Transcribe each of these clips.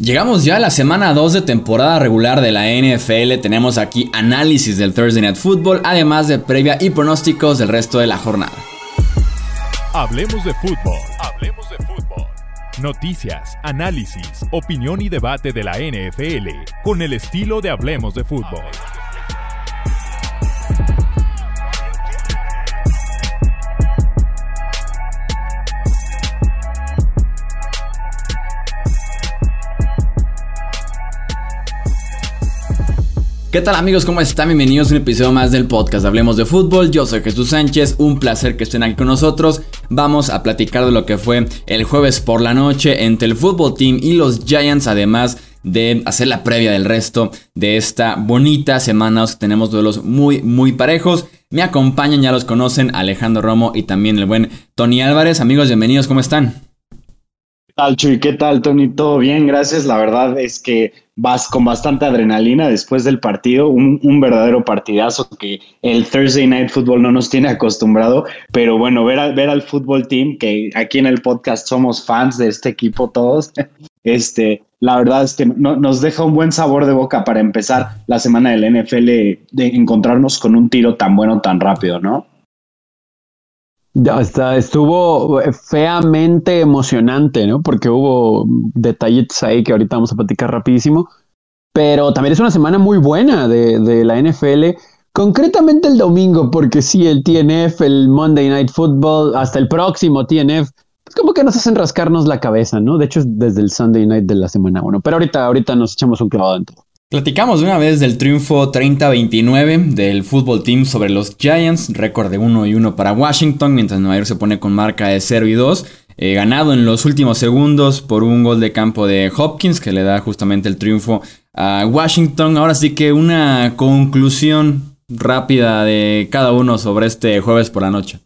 Llegamos ya a la semana 2 de temporada regular de la NFL. Tenemos aquí análisis del Thursday Night Football, además de previa y pronósticos del resto de la jornada. Hablemos de fútbol. Hablemos de fútbol. Noticias, análisis, opinión y debate de la NFL con el estilo de Hablemos de fútbol. ¿Qué tal amigos? ¿Cómo están? Bienvenidos a un episodio más del podcast Hablemos de Fútbol. Yo soy Jesús Sánchez, un placer que estén aquí con nosotros. Vamos a platicar de lo que fue el jueves por la noche entre el Fútbol Team y los Giants, además de hacer la previa del resto de esta bonita semana. Tenemos duelos muy, muy parejos. Me acompañan, ya los conocen, Alejandro Romo y también el buen Tony Álvarez. Amigos, bienvenidos, ¿cómo están? ¿Qué tal, Chuy? ¿Qué tal, Tony? Todo bien, gracias. La verdad es que vas con bastante adrenalina después del partido, un, verdadero partidazo que el Thursday Night Football no nos tiene acostumbrado, pero bueno, ver, ver al fútbol team, que aquí en el podcast somos fans de este equipo todos, este, la verdad es que nos deja un buen sabor de boca para empezar la semana del NFL de encontrarnos con un tiro tan bueno tan rápido, ¿no? Ya está, estuvo feamente emocionante, ¿no? Porque hubo detallitos ahí que ahorita vamos a platicar rapidísimo. Pero también es una semana muy buena de, de la NFL. Concretamente el domingo, porque sí, el TNF, el Monday Night Football, hasta el próximo TNF, es como que nos hacen rascarnos la cabeza, ¿no? De hecho, es desde el Sunday Night de la semana 1. Pero ahorita, ahorita nos echamos un clavado en todo. Platicamos de una vez del triunfo 30-29 del fútbol team sobre los Giants, récord de 1 y 1 para Washington, mientras Nueva York se pone con marca de 0 y 2. Eh, ganado en los últimos segundos por un gol de campo de Hopkins que le da justamente el triunfo a Washington. Ahora sí que una conclusión rápida de cada uno sobre este jueves por la noche.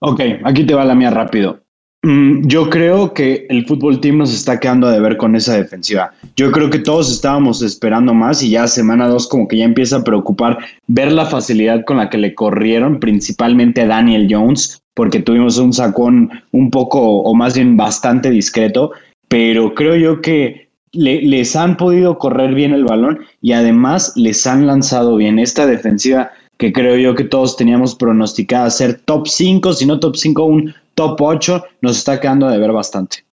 Ok, aquí te va la mía rápido. Mm, yo creo que el fútbol team nos está quedando a deber con esa defensiva. Yo creo que todos estábamos esperando más y ya semana dos como que ya empieza a preocupar ver la facilidad con la que le corrieron, principalmente a Daniel Jones, porque tuvimos un sacón un poco o más bien bastante discreto, pero creo yo que les han podido correr bien el balón y además les han lanzado bien. Esta defensiva que creo yo que todos teníamos pronosticada ser top 5, si no top 5, un top 8, nos está quedando de ver bastante.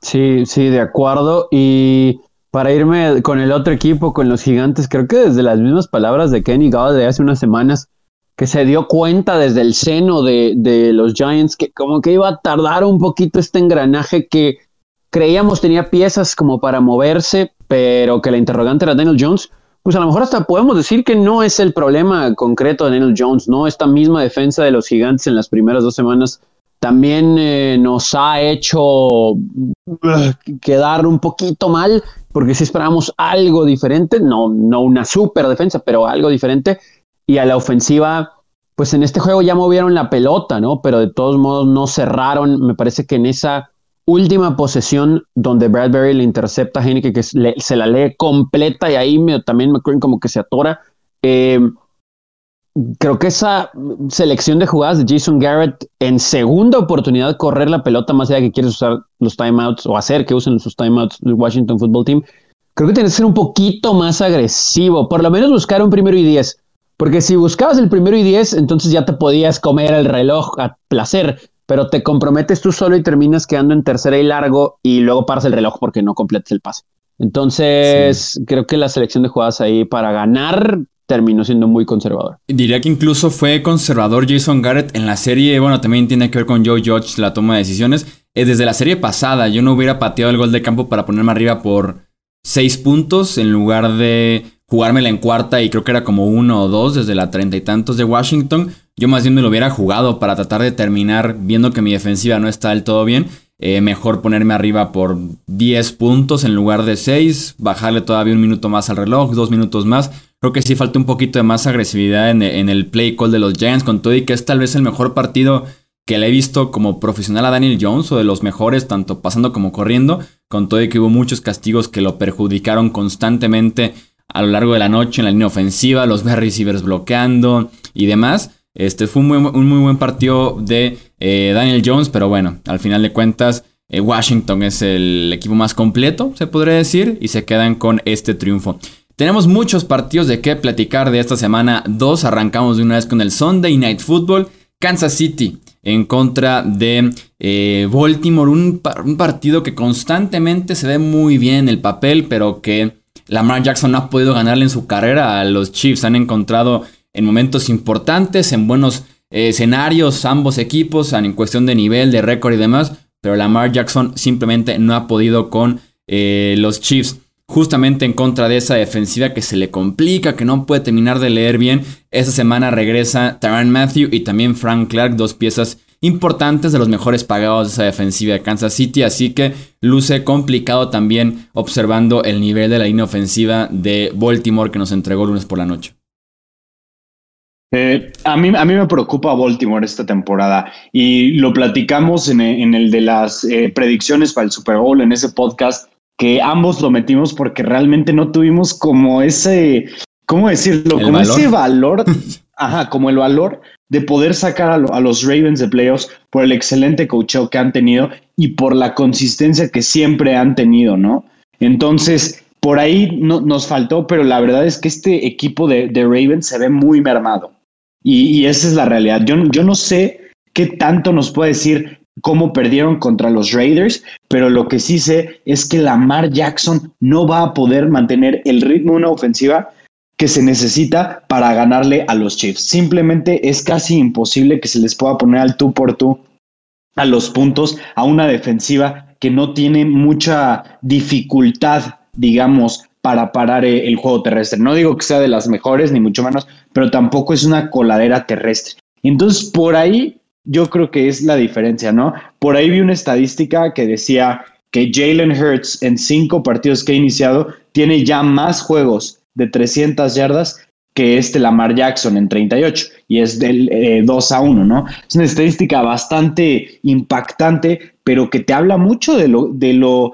Sí, sí, de acuerdo. Y para irme con el otro equipo, con los gigantes, creo que desde las mismas palabras de Kenny Galladay de hace unas semanas, que se dio cuenta desde el seno de, de, los Giants que como que iba a tardar un poquito este engranaje que creíamos tenía piezas como para moverse, pero que la interrogante era Daniel Jones pues a lo mejor hasta podemos decir que no es el problema concreto de Daniel Jones, ¿no? Esta misma defensa de los gigantes en las primeras dos semanas también eh, nos ha hecho uh, quedar un poquito mal, porque si esperábamos algo diferente, no, no una super defensa, pero algo diferente, y a la ofensiva, pues en este juego ya movieron la pelota, ¿no? Pero de todos modos no cerraron, me parece que en esa última posesión donde Bradbury le intercepta a Heineken, que se la lee completa y ahí me, también McCrane como que se atora. Eh, creo que esa selección de jugadas de Jason Garrett en segunda oportunidad correr la pelota, más allá que quieres usar los timeouts o hacer que usen sus timeouts del Washington Football Team, creo que tiene que ser un poquito más agresivo, por lo menos buscar un primero y diez. Porque si buscabas el primero y diez, entonces ya te podías comer el reloj a placer pero te comprometes tú solo y terminas quedando en tercera y largo y luego paras el reloj porque no completes el pase. Entonces, creo que la selección de jugadas ahí para ganar terminó siendo muy conservador. Diría que incluso fue conservador Jason Garrett en la serie, bueno, también tiene que ver con Joe Judge la toma de decisiones. Eh, desde la serie pasada, yo no hubiera pateado el gol de campo para ponerme arriba por seis puntos en lugar de jugármela en cuarta y creo que era como uno o dos desde la treinta y tantos de Washington. Yo más bien me lo hubiera jugado para tratar de terminar viendo que mi defensiva no está del todo bien. Eh, mejor ponerme arriba por 10 puntos en lugar de 6, bajarle todavía un minuto más al reloj, dos minutos más. Creo que sí falta un poquito de más agresividad en, el play call de los Giants, con todo y que es tal vez el mejor partido que le he visto como profesional a Daniel Jones o de los mejores, tanto pasando como corriendo, con todo y que hubo muchos castigos que lo perjudicaron constantemente a lo largo de la noche en la línea ofensiva, los receivers bloqueando y demás. Este fue un muy, buen partido de eh, Daniel Jones, pero bueno, al final de cuentas, eh, Washington es el equipo más completo, se podría decir, y se quedan con este triunfo. Tenemos muchos partidos de qué platicar de esta semana 2. Arrancamos de una vez con el Sunday Night Football. Kansas City en contra de eh, Baltimore. Un, un, partido que constantemente se ve muy bien en el papel, pero que Lamar Jackson no ha podido ganarle en su carrera a los Chiefs. Han encontrado en momentos importantes, en buenos eh, escenarios, ambos equipos, en cuestión de nivel, de récord y demás. Pero Lamar Jackson simplemente no ha podido con eh, los Chiefs justamente en contra de esa defensiva que se le complica, que no puede terminar de leer bien. Esta semana regresa Tyrann Matthew y también Frank Clark, dos piezas importantes de los mejores pagados de esa defensiva de Kansas City, así que luce complicado también observando el nivel de la línea ofensiva de Baltimore que nos entregó lunes por la noche. Eh, a, mí, a mí me preocupa Baltimore esta temporada y lo platicamos en, el de las eh, predicciones para el Super Bowl en ese podcast que ambos lo metimos porque realmente no tuvimos como ese, ¿cómo decirlo? como ese valor, ajá, como el valor de poder sacar a, los Ravens de playoffs por el excelente coacheo que han tenido y por la consistencia que siempre han tenido, ¿no? Entonces, por ahí no, nos faltó, pero la verdad es que este equipo de, Ravens se ve muy mermado. Y, esa es la realidad. Yo, yo no sé qué tanto nos puede decir cómo perdieron contra los Raiders, pero lo que sí sé es que Lamar Jackson no va a poder mantener el ritmo de una ofensiva que se necesita para ganarle a los Chiefs. Simplemente es casi imposible que se les pueda poner al tú por tú a los puntos a una defensiva que no tiene mucha dificultad, digamos, para parar eh, el juego terrestre. No digo que sea de las mejores, ni mucho menos, pero tampoco es una coladera terrestre. Entonces, por ahí yo creo que es la diferencia, ¿no? Por ahí vi una estadística que decía que Jalen Hurts en cinco partidos que ha iniciado tiene ya más juegos de 300 yardas que este Lamar Jackson en 38 y es del 2 eh, a 1, ¿no? Es una estadística bastante impactante, pero que te habla mucho de lo, de lo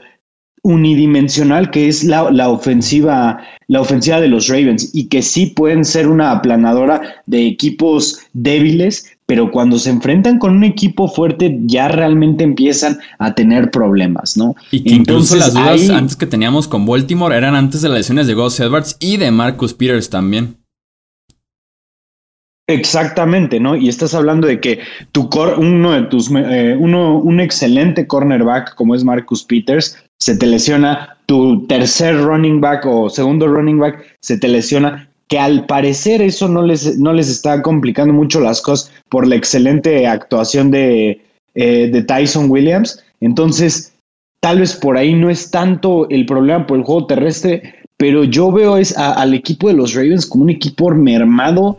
unidimensional que es la, la, ofensiva, la ofensiva de los Ravens y que sí pueden ser una aplanadora de equipos débiles, pero cuando se enfrentan con un equipo fuerte ya realmente empiezan a tener problemas, ¿no? Y que incluso las dudas antes que teníamos con Baltimore eran antes de las lesiones de Gus Edwards y de Marcus Peters también. Exactamente, ¿no? Y estás hablando de que tu uno de tus eh, uno, un excelente cornerback como es Marcus Peters se te lesiona, tu tercer running back o segundo running back se te lesiona, que al parecer eso no les, no les está complicando mucho las cosas por la excelente actuación de, eh, de Tyson Williams. Entonces, tal vez por ahí no es tanto el problema por el juego terrestre, pero yo veo es al equipo de los Ravens como un equipo mermado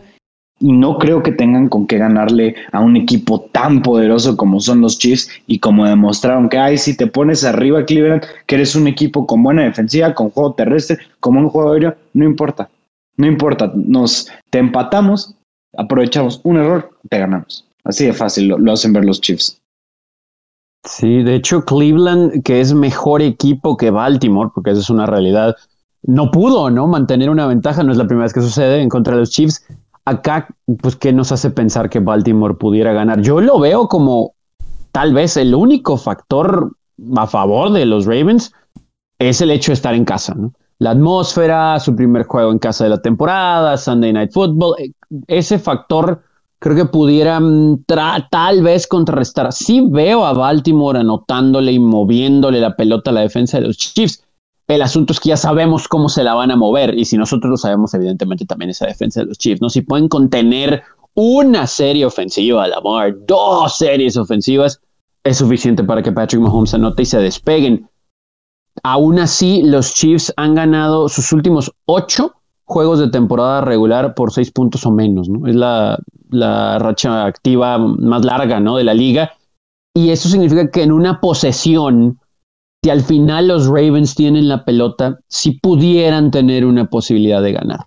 y no creo que tengan con qué ganarle a un equipo tan poderoso como son los Chiefs y como demostraron que, ay, si te pones arriba Cleveland, que eres un equipo con buena defensiva, con juego terrestre, como un juego aéreo, no importa. No importa, nos te empatamos, aprovechamos un error, te ganamos. Así de fácil lo, hacen ver los Chiefs. Sí, de hecho Cleveland, que es mejor equipo que Baltimore, porque esa es una realidad, no pudo, ¿no? Mantener una ventaja, no es la primera vez que sucede en contra de los Chiefs. Acá, pues, ¿qué nos hace pensar que Baltimore pudiera ganar? Yo lo veo como tal vez el único factor a favor de los Ravens es el hecho de estar en casa, ¿no? la atmósfera, su primer juego en casa de la temporada, Sunday Night Football, eh, ese factor creo que pudiera mm, tal vez contrarrestar. Sí veo a Baltimore anotándole y moviéndole la pelota a la defensa de los Chiefs. El asunto es que ya sabemos cómo se la van a mover y si nosotros lo sabemos, evidentemente también esa defensa de los Chiefs, ¿no? Si pueden contener una serie ofensiva a Lamar, dos series ofensivas, es suficiente para que Patrick Mahomes anote y se despeguen. Aún así, los Chiefs han ganado sus últimos ocho juegos de temporada regular por seis puntos o menos, ¿no? Es la, racha activa más larga, ¿no? De la liga. Y eso significa que en una posesión, si al final los Ravens tienen la pelota, sí pudieran tener una posibilidad de ganar.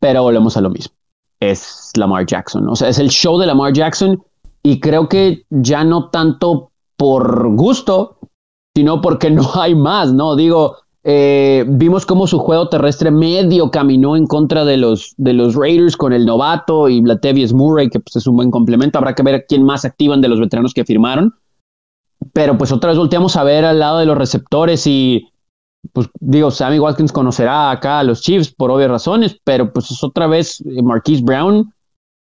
Pero volvemos a lo mismo. Es Lamar Jackson. O sea, es el show de Lamar Jackson. Y creo que ya no tanto por gusto, sino porque no hay más, ¿no? Digo, eh, vimos cómo su juego terrestre medio caminó en contra de los, de los Raiders con el novato y Latavius Murray, que pues, es un buen complemento. Habrá que ver quién más activan de los veteranos que firmaron. Pero pues otra vez volteamos a ver al lado de los receptores y pues digo, Sammy Watkins conocerá acá a los Chiefs por obvias razones, pero pues es otra vez eh, Marquise Brown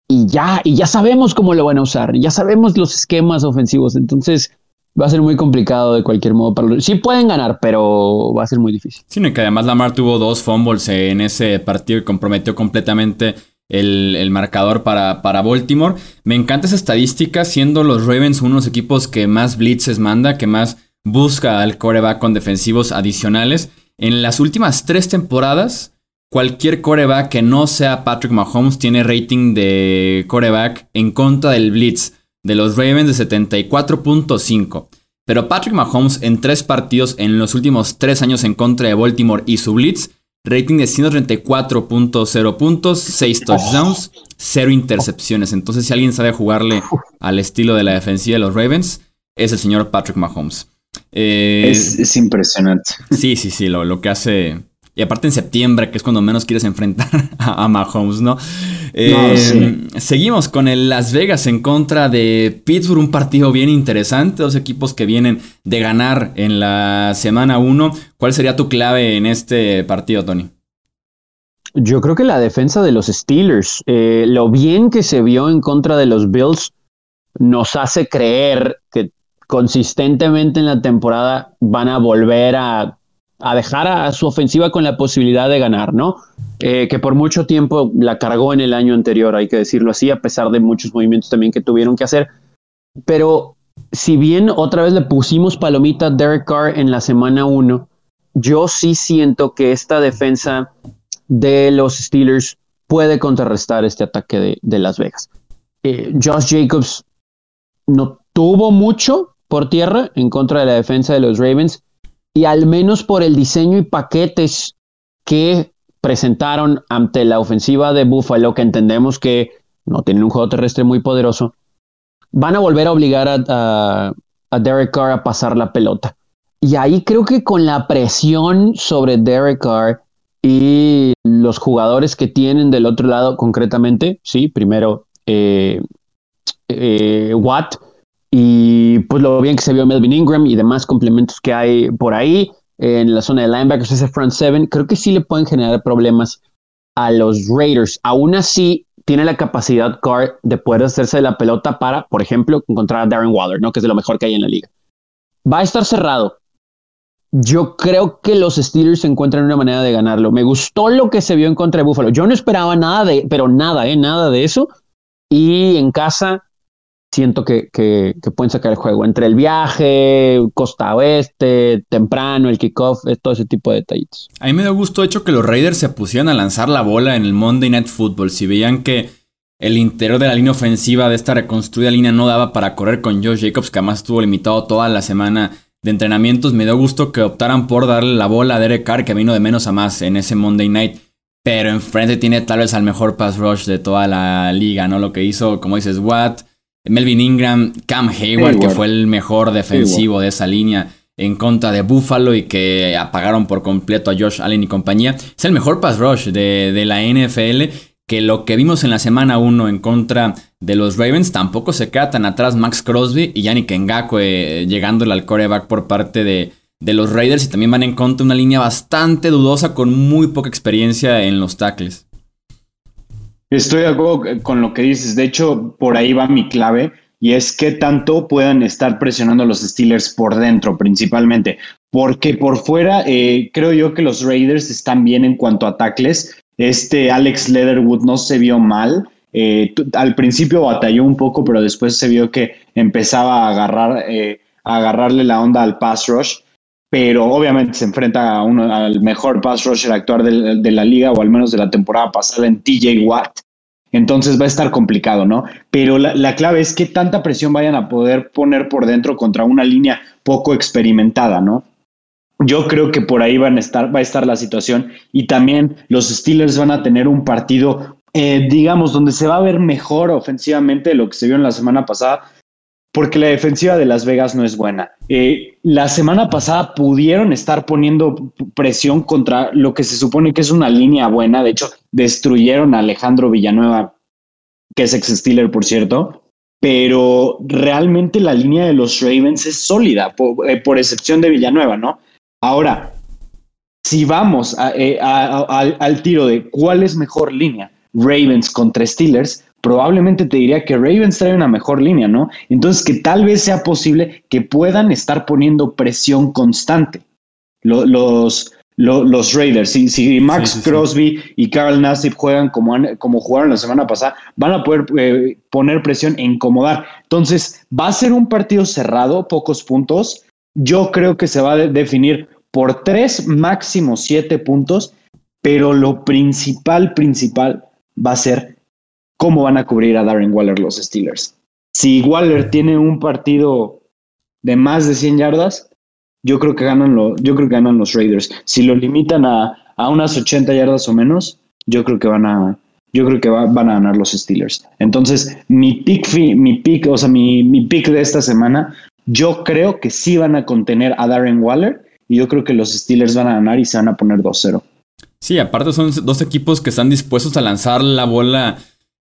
y ya, y ya sabemos cómo lo van a usar, ya sabemos los esquemas ofensivos, entonces va a ser muy complicado de cualquier modo para. Sí pueden ganar, pero va a ser muy difícil. Sí, que además Lamar tuvo dos fumbles en ese partido y comprometió completamente el, marcador para, para, Baltimore. Me encanta esa estadística, siendo los Ravens unos equipos que más blitzes manda, que más busca al coreback con defensivos adicionales. En las últimas tres temporadas, cualquier coreback que no sea Patrick Mahomes tiene rating de coreback en contra del blitz de los Ravens de 74.5. Pero Patrick Mahomes en tres partidos en los últimos tres años en contra de Baltimore y su blitz Rating de 134.0 puntos, 6 touchdowns, 0 intercepciones. Entonces, si alguien sabe jugarle al estilo de la defensiva de los Ravens, es el señor Patrick Mahomes. Eh, es, impresionante. Sí, sí, sí, lo, lo que hace y aparte en septiembre, que es cuando menos quieres enfrentar a, Mahomes, ¿no? Eh, seguimos con el Las Vegas en contra de Pittsburgh, un partido bien interesante, dos equipos que vienen de ganar en la semana 1. ¿Cuál sería tu clave en este partido, Tony? Yo creo que la defensa de los Steelers, eh, lo bien que se vio en contra de los Bills, nos hace creer que consistentemente en la temporada van a volver a a dejar a, su ofensiva con la posibilidad de ganar, ¿no? Eh, que por mucho tiempo la cargó en el año anterior, hay que decirlo así, a pesar de muchos movimientos también que tuvieron que hacer. Pero si bien otra vez le pusimos palomita a Derek Carr en la semana 1, yo sí siento que esta defensa de los Steelers puede contrarrestar este ataque de, Las Vegas. Eh, Josh Jacobs no tuvo mucho por tierra en contra de la defensa de los Ravens, y al menos por el diseño y paquetes que presentaron ante la ofensiva de Buffalo, que entendemos que no tienen un juego terrestre muy poderoso, van a volver a obligar a, Derek Carr a pasar la pelota. Y ahí creo que con la presión sobre Derek Carr y los jugadores que tienen del otro lado concretamente, sí, primero eh, eh, Watt, y pues lo bien que se vio Melvin Ingram y demás complementos que hay por ahí en la zona de linebackers, ese front seven, creo que sí le pueden generar problemas a los Raiders. Aún así, tiene la capacidad Carr de poder hacerse de la pelota para, por ejemplo, encontrar a Darren Waller, ¿no? que es de lo mejor que hay en la liga. Va a estar cerrado. Yo creo que los Steelers encuentran una manera de ganarlo. Me gustó lo que se vio en contra de Buffalo. Yo no esperaba nada de, pero nada, ¿eh? Nada de eso. Y en casa siento que, que, pueden sacar el juego. Entre el viaje, costa oeste, temprano, el kickoff, todo ese tipo de detallitos. A mí me dio gusto hecho que los Raiders se pusieran a lanzar la bola en el Monday Night Football. Si veían que el interior de la línea ofensiva de esta reconstruida línea no daba para correr con Josh Jacobs, que además estuvo limitado toda la semana de entrenamientos, me dio gusto que optaran por darle la bola a Derek Carr, que vino de menos a más en ese Monday Night. Pero enfrente tiene tal vez al mejor pass rush de toda la liga, ¿no? Lo que hizo, como dices, Watt, Melvin Ingram, Cam Hayward, que fue el mejor defensivo de esa línea en contra de Buffalo y que apagaron por completo a Josh Allen y compañía. Es el mejor pass rush de, la NFL que lo que vimos en la semana 1 en contra de los Ravens tampoco se queda tan atrás Max Crosby y Yannick Ngakwe eh, llegándole al coreback por parte de, de los Raiders y también van en contra una línea bastante dudosa con muy poca experiencia en los tackles. Estoy de acuerdo con lo que dices. De hecho, por ahí va mi clave y es que tanto puedan estar presionando a los Steelers por dentro, principalmente. Porque por fuera, eh, creo yo que los Raiders están bien en cuanto a tackles. Este Alex Leatherwood no se vio mal. Eh, al principio batalló un poco, pero después se vio que empezaba a agarrar, eh, a agarrarle la onda al pass rush pero obviamente se enfrenta a uno, al mejor pass rusher actual de, la liga, o al menos de la temporada pasada en TJ Watt. Entonces va a estar complicado, ¿no? Pero la, clave es que tanta presión vayan a poder poner por dentro contra una línea poco experimentada, ¿no? Yo creo que por ahí van a estar, va a estar la situación y también los Steelers van a tener un partido, eh, digamos, donde se va a ver mejor ofensivamente de lo que se vio en la semana pasada, porque la defensiva de Las Vegas no es buena. Eh, la semana pasada pudieron estar poniendo presión contra lo que se supone que es una línea buena. De hecho, destruyeron a Alejandro Villanueva, que es ex Steeler, por cierto. pero realmente la línea de los Ravens es sólida, por, eh, excepción de Villanueva, ¿no? Ahora, si vamos eh, al tiro de cuál es mejor línea, Ravens contra Steelers, probablemente te diría que Ravens trae una mejor línea, ¿no? Entonces, que tal vez sea posible que puedan estar poniendo presión constante. Los, los, Raiders, si, si Max Crosby y Carl Nassib juegan como, como jugaron la semana pasada, van a poder eh, poner presión e incomodar. Entonces, va a ser un partido cerrado, pocos puntos. Yo creo que se va a definir por tres, máximo siete puntos, pero lo principal, principal va a ser cómo van a cubrir a Darren Waller los Steelers. Si Waller tiene un partido de más de 100 yardas, yo creo que ganan, lo, yo creo que ganan los Raiders. Si lo limitan a, unas 80 yardas o menos, yo creo que van a, yo creo que van a ganar los Steelers. Entonces, mi pick, mi pick, o sea, mi, mi pick de esta semana, yo creo que sí van a contener a Darren Waller y yo creo que los Steelers van a ganar y se van a poner 2-0. Sí, aparte son dos equipos que están dispuestos a lanzar la bola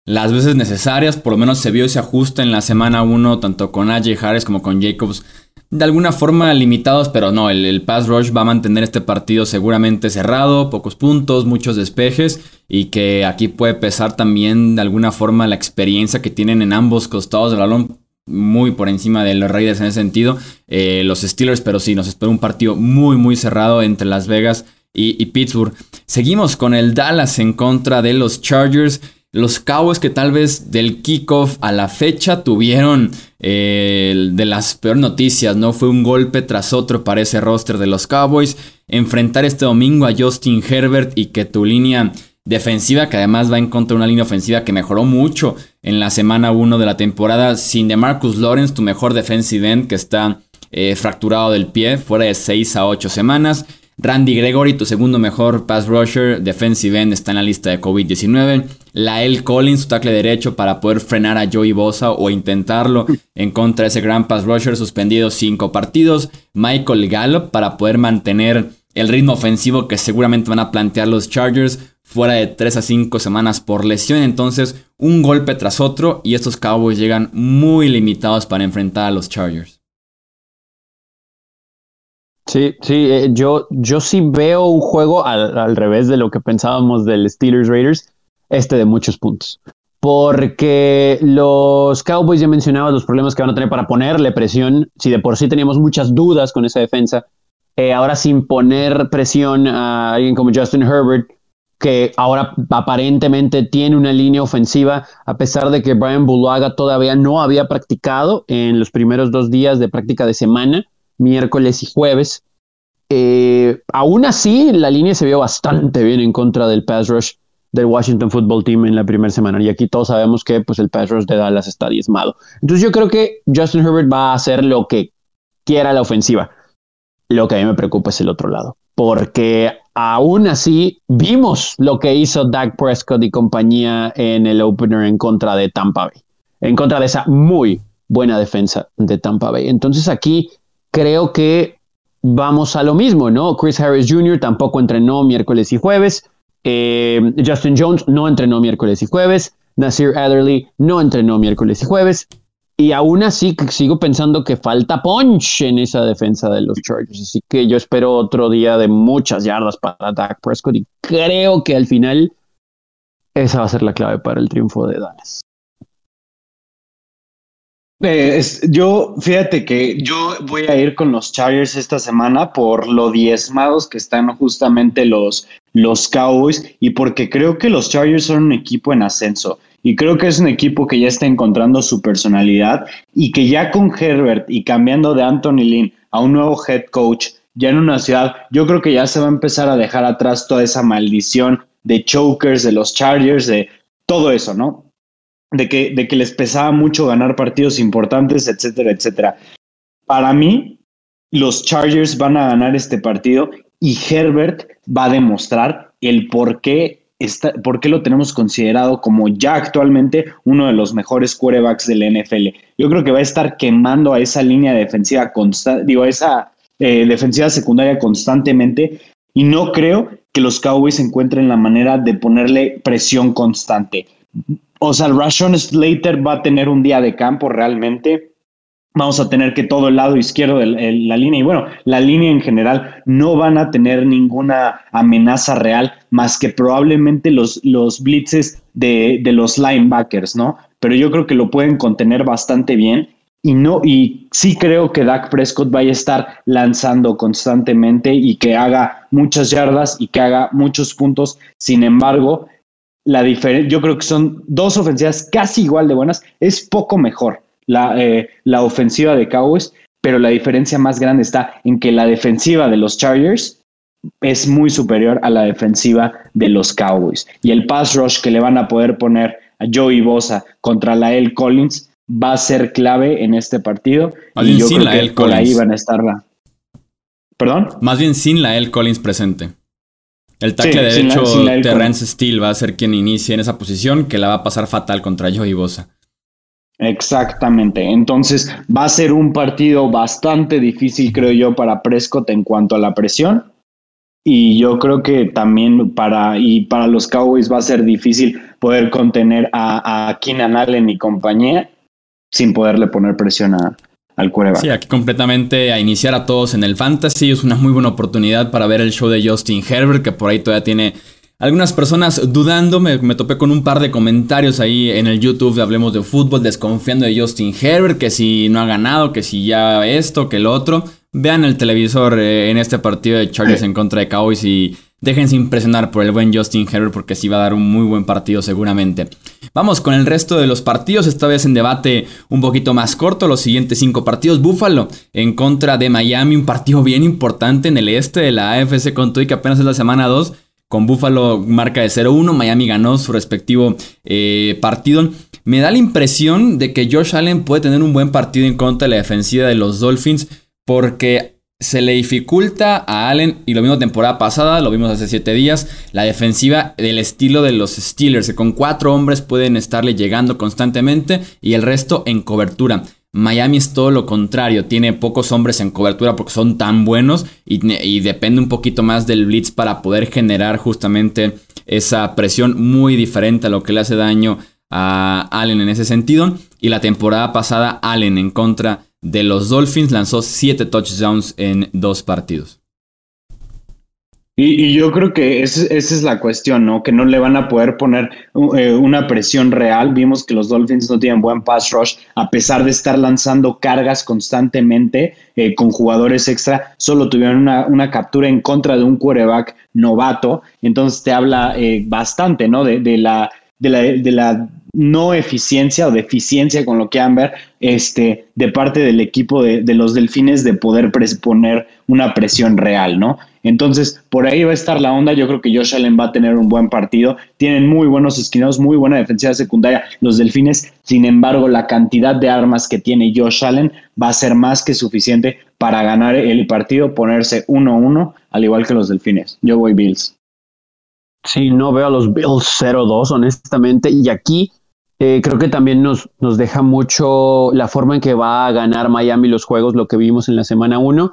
las veces necesarias. Por lo menos se vio ese ajuste en la semana 1, tanto con AJ Harris como con Jacobs. De alguna forma limitados, pero no, el, el, pass rush va a mantener este partido seguramente cerrado, pocos puntos, muchos despejes y que aquí puede pesar también de alguna forma la experiencia que tienen en ambos costados del balón, muy por encima de los Raiders en ese sentido, eh, los Steelers, pero sí, nos espera un partido muy, muy cerrado entre Las Vegas y, Pittsburgh. Seguimos con el Dallas en contra de los Chargers. Los Cowboys que tal vez del kickoff a la fecha tuvieron eh, de las peores noticias, ¿no? Fue un golpe tras otro para ese roster de los Cowboys. Enfrentar este domingo a Justin Herbert y que tu línea defensiva, que además va en contra de una línea ofensiva que mejoró mucho en la semana 1 de la temporada, sin de Marcus Lawrence, tu mejor defensive end que está eh, fracturado del pie, fuera de 6 a 8 semanas. Randy Gregory, tu segundo mejor pass rusher, defensive end, está en la lista de COVID-19. Lael Collins, tu tackle derecho para poder frenar a Joey Bosa o intentarlo en contra de ese gran pass rusher, suspendido cinco partidos. Michael Gallup para poder mantener el ritmo ofensivo que seguramente van a plantear los Chargers fuera de 3 a 5 semanas por lesión. Entonces, un golpe tras otro y estos Cowboys llegan muy limitados para enfrentar a los Chargers. Sí, sí, eh, yo, yo sí veo un juego al, revés de lo que pensábamos del Steelers Raiders, este de muchos puntos. Porque los Cowboys ya mencionaba los problemas que van a tener para ponerle presión. Si de por sí teníamos muchas dudas con esa defensa, eh, ahora sin poner presión a alguien como Justin Herbert, que ahora aparentemente tiene una línea ofensiva, a pesar de que Brian Bulaga todavía no había practicado en los primeros dos días de práctica de semana miércoles y jueves. Eh, aún así, la línea se vio bastante bien en contra del pass rush del Washington Football Team en la primera semana. Y aquí todos sabemos que pues, el pass rush de Dallas está diezmado. Entonces yo creo que Justin Herbert va a hacer lo que quiera la ofensiva. Lo que a mí me preocupa es el otro lado. Porque aún así vimos lo que hizo Dak Prescott y compañía en el opener en contra de Tampa Bay. En contra de esa muy buena defensa de Tampa Bay. Entonces aquí creo que vamos a lo mismo, ¿no? Chris Harris Jr. tampoco entrenó miércoles y jueves. Eh, Justin Jones no entrenó miércoles y jueves. Nasir Adderley no entrenó miércoles y jueves. Y aún así sigo pensando que falta punch en esa defensa de los Chargers. Así que yo espero otro día de muchas yardas para Dak Prescott y creo que al final esa va a ser la clave para el triunfo de Dallas. Eh, yo, fíjate que yo voy a ir con los Chargers esta semana por lo diezmados que están justamente los, los Cowboys y porque creo que los Chargers son un equipo en ascenso y creo que es un equipo que ya está encontrando su personalidad y que ya con Herbert y cambiando de Anthony Lynn a un nuevo head coach ya en una ciudad, yo creo que ya se va a empezar a dejar atrás toda esa maldición de chokers de los Chargers, de todo eso, ¿no? De que, de que les pesaba mucho ganar partidos importantes, etcétera, etcétera. Para mí, los Chargers van a ganar este partido y Herbert va a demostrar el por qué, está, por qué lo tenemos considerado como ya actualmente uno de los mejores quarterbacks del NFL. Yo creo que va a estar quemando a esa línea defensiva constante, digo, a esa eh, defensiva secundaria constantemente y no creo que los Cowboys encuentren la manera de ponerle presión constante o sea, Rashon Slater va a tener un día de campo realmente. Vamos a tener que todo el lado izquierdo de la línea y bueno, la línea en general no van a tener ninguna amenaza real más que probablemente los, los blitzes de, de los linebackers, ¿no? Pero yo creo que lo pueden contener bastante bien y no, y sí creo que Dak Prescott vaya a estar lanzando constantemente y que haga muchas yardas y que haga muchos puntos. Sin embargo, la diferencia, yo creo que son dos ofensivas casi igual de buenas. Es poco mejor la, eh, la ofensiva de Cowboys, pero la diferencia más grande está en que la defensiva de los Chargers es muy superior a la defensiva de los Cowboys. Y el pass rush que le van a poder poner a Joey Bosa contra la El Collins va a ser clave en este partido. y yo creo que por ahí van a estar la... ¿Perdón? Más bien sin la El Collins presente. El tackle de derecho, Terrence Steele, va a ser quien inicie en esa posición, que la va a pasar fatal contra Joey Bosa. Exactamente. Entonces va a ser un partido bastante difícil, creo yo, para Prescott en cuanto a la presión. Y yo creo que también para, y para los Cowboys va a ser difícil poder contener a, a Keenan Allen y compañía sin poderle poner presión al quarterback. Sí, aquí completamente a iniciar a todos en el fantasy. Es una muy buena oportunidad para ver el show de Justin Herbert, que por ahí todavía tiene algunas personas dudando. Me, me, topé con un par de comentarios ahí en el YouTube de Hablemos de Fútbol, desconfiando de Justin Herbert, que si no ha ganado, que si ya esto, que el otro. Vean el televisor eh, en este partido de Chargers en contra de Cowboys y déjense impresionar por el buen Justin Herbert porque sí va a dar un muy buen partido seguramente. Vamos con el resto de los partidos, esta vez en debate un poquito más corto, los siguientes cinco partidos. Buffalo en contra de Miami, un partido bien importante en el este de la AFC con todo y que apenas es la semana 2. Con Buffalo marca de 0-1, Miami ganó su respectivo eh, partido. Me da la impresión de que Josh Allen puede tener un buen partido en contra de la defensiva de los Dolphins porque se le dificulta a Allen, y lo mismo temporada pasada, lo vimos hace 7 días, la defensiva del estilo de los Steelers, que con cuatro hombres pueden estarle llegando constantemente y el resto en cobertura. Miami es todo lo contrario, tiene pocos hombres en cobertura porque son tan buenos y, y, depende un poquito más del blitz para poder generar justamente esa presión muy diferente a lo que le hace daño a Allen en ese sentido. Y la temporada pasada Allen en contra de los Dolphins lanzó 7 touchdowns en dos partidos. Y, yo creo que esa es la cuestión, ¿no? Que no le van a poder poner eh, una presión real. Vimos que los Dolphins no tienen buen pass rush, a pesar de estar lanzando cargas constantemente eh, con jugadores extra. Solo tuvieron una, captura en contra de un quarterback novato. Entonces te habla eh, bastante, ¿no? De, la, de, la, de la no eficiencia o deficiencia con lo que Amber este, de parte del equipo de, los delfines de poder poner una presión real, ¿no? Entonces, por ahí va a estar la onda. Yo creo que Josh Allen va a tener un buen partido. Tienen muy buenos esquinados, muy buena defensiva secundaria los delfines. Sin embargo, la cantidad de armas que tiene Josh Allen va a ser más que suficiente para ganar el partido, ponerse 1-1, al igual que los delfines. Yo voy Bills. Sí, no veo a los Bills 0-2, honestamente. Y aquí eh, creo que también nos, nos deja mucho la forma en que va a ganar Miami los juegos, lo que vimos en la semana 1.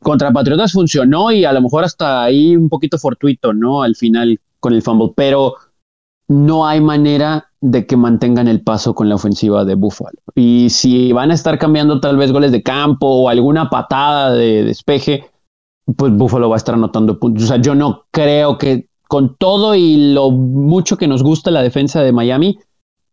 Contra Patriotas funcionó y a lo mejor hasta ahí un poquito fortuito, ¿no? Al final con el fumble, pero no hay manera de que mantengan el paso con la ofensiva de Buffalo. Y si van a estar cambiando tal vez goles de campo o alguna patada de despeje, pues Buffalo va a estar anotando puntos. O sea, yo no creo que con todo y lo mucho que nos gusta la defensa de Miami,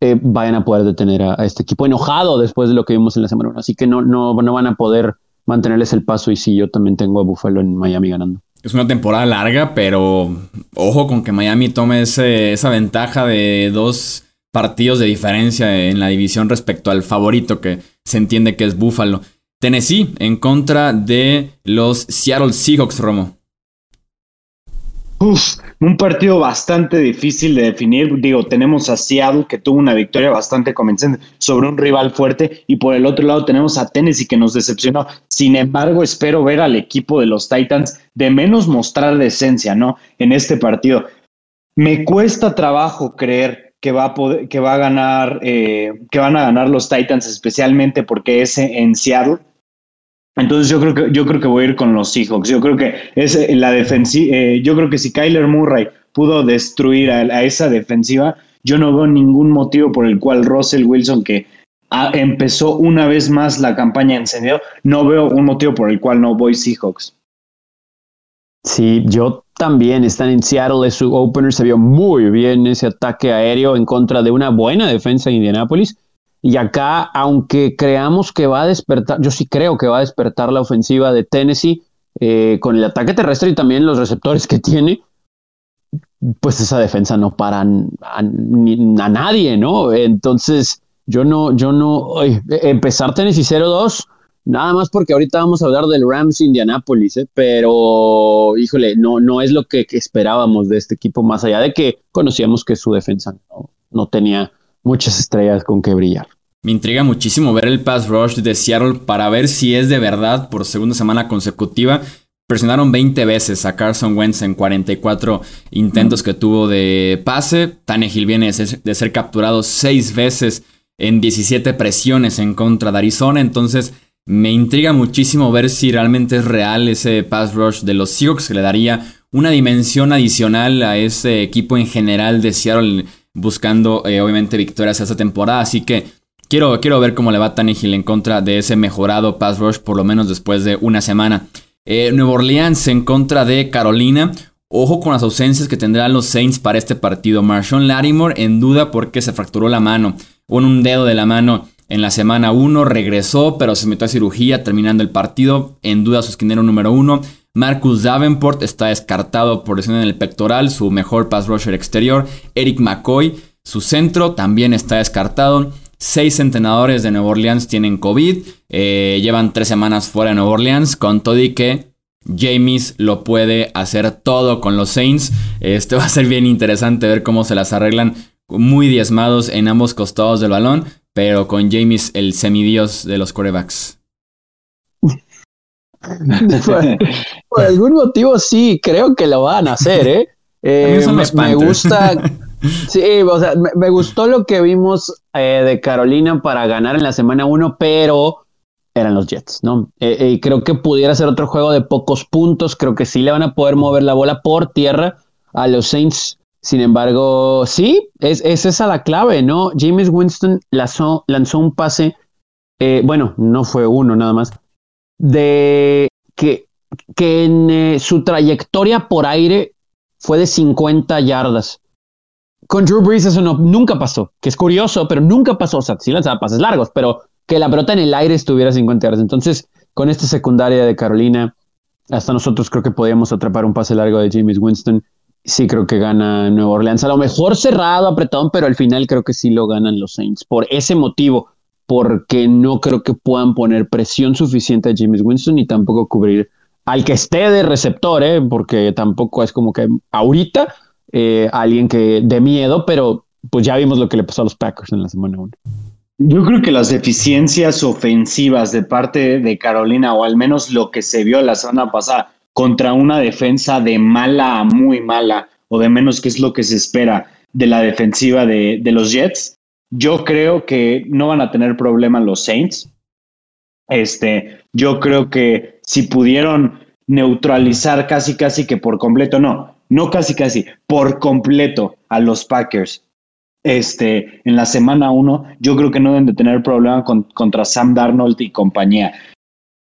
eh, vayan a poder detener a, este equipo enojado después de lo que vimos en la semana 1. Así que no, no, no van a poder mantenerles el paso. Y sí, yo también tengo a Buffalo en Miami ganando. Es una temporada larga, pero ojo con que Miami tome esa ventaja de dos partidos de diferencia en la división respecto al favorito que se entiende que es Buffalo. Tennessee en contra de los Seattle Seahawks, Romo. Uf, un partido bastante difícil de definir. Digo, tenemos a Seattle que tuvo una victoria bastante convincente sobre un rival fuerte y por el otro lado tenemos a Tennessee que nos decepcionó. Sin embargo, espero ver al equipo de los Titans de menos mostrar decencia, ¿no? En este partido. Me cuesta trabajo creer que va a poder, que va a ganar, eh, que van a ganar los Titans, especialmente porque es en Seattle entonces yo creo que yo creo que voy a ir con los Seahawks. Yo creo que es la defensiva. Eh, yo creo que si Kyler Murray pudo destruir a, esa defensiva, yo no veo ningún motivo por el cual Russell Wilson, que empezó una vez más la campaña encendido, no veo un motivo por el cual no voy Seahawks. Sí, yo también. Están en Seattle, su opener, se vio muy bien ese ataque aéreo en contra de una buena defensa de Indianapolis. Y acá, aunque creamos que va a despertar, yo sí creo que va a despertar la ofensiva de Tennessee eh, con el ataque terrestre y también los receptores que tiene, pues esa defensa no para a, nadie, ¿no? Entonces, yo no, yo no, empezar Tennessee 0-2 Nada más porque ahorita vamos a hablar del Rams Indianapolis, ¿eh? pero híjole, no, no es lo que, esperábamos de este equipo, más allá de que conocíamos que su defensa no, tenía muchas estrellas con que brillar. Me intriga muchísimo ver el pass rush de Seattle para ver si es de verdad por segunda semana consecutiva. Presionaron 20 veces a Carson Wentz en 44 intentos que tuvo de pase. Tannehill viene de ser, de ser capturado 6 veces en 17 presiones en contra de Arizona. Entonces, me intriga muchísimo ver si realmente es real ese pass rush de los Seahawks, que le daría una dimensión adicional a ese equipo en general de Seattle, buscando eh, obviamente victorias esta temporada. Así que quiero, quiero ver cómo le va Tannehill en contra de ese mejorado pass rush, por lo menos después de una semana. Eh, Nueva Orleans en contra de Carolina. Ojo con las ausencias que tendrán los Saints para este partido. Marshawn Lattimore en duda porque se fracturó la mano, o un dedo de la mano en la semana 1 regresó, pero se metió a cirugía terminando el partido. En duda su esquinero número 1. Marcus Davenport está descartado por lesión en el pectoral, su mejor pass rusher exterior. Eric McCoy, su centro, también está descartado. Seis entrenadores de Nueva Orleans tienen COVID. Eh, llevan tres semanas fuera de Nueva Orleans. Con todo y que James lo puede hacer todo con los Saints. Este va a ser bien interesante ver cómo se las arreglan muy diezmados en ambos costados del balón pero con James el semidios de los corebacks. por, algún motivo sí, creo que lo van a hacer, ¿eh? eh me, gusta. Sí, o sea, me, gustó lo que vimos eh, de Carolina para ganar en la semana 1, pero eran los Jets, ¿no? Eh, y creo que pudiera ser otro juego de pocos puntos. Creo que sí le van a poder mover la bola por tierra a los Saints. Sin embargo, sí, es, esa la clave, ¿no? James Winston lanzó, un pase, eh, bueno, no fue uno nada más, de que, que en eh, su trayectoria por aire fue de 50 yardas. Con Drew Brees eso no, nunca pasó, que es curioso, pero nunca pasó. O sea, sí lanzaba pases largos, pero que la pelota en el aire estuviera a 50 yardas. Entonces, con esta secundaria de Carolina, hasta nosotros creo que podíamos atrapar un pase largo de James Winston sí creo que gana Nueva Orleans. A lo mejor cerrado, apretado, pero al final creo que sí lo ganan los Saints. Por ese motivo, porque no creo que puedan poner presión suficiente a James Winston y tampoco cubrir al que esté de receptor, ¿eh? porque tampoco es como que ahorita eh, alguien que de miedo, pero pues ya vimos lo que le pasó a los Packers en la semana 1. Yo creo que las deficiencias ofensivas de parte de Carolina, o al menos lo que se vio la semana pasada, contra una defensa de mala a muy mala, o de menos que es lo que se espera de la defensiva de, los Jets, yo creo que no van a tener problema los Saints. Este, yo creo que si pudieron neutralizar casi casi que por completo, no, no casi casi, por completo a los Packers. Este, en la semana uno, yo creo que no deben de tener problema contra Sam Darnold y compañía.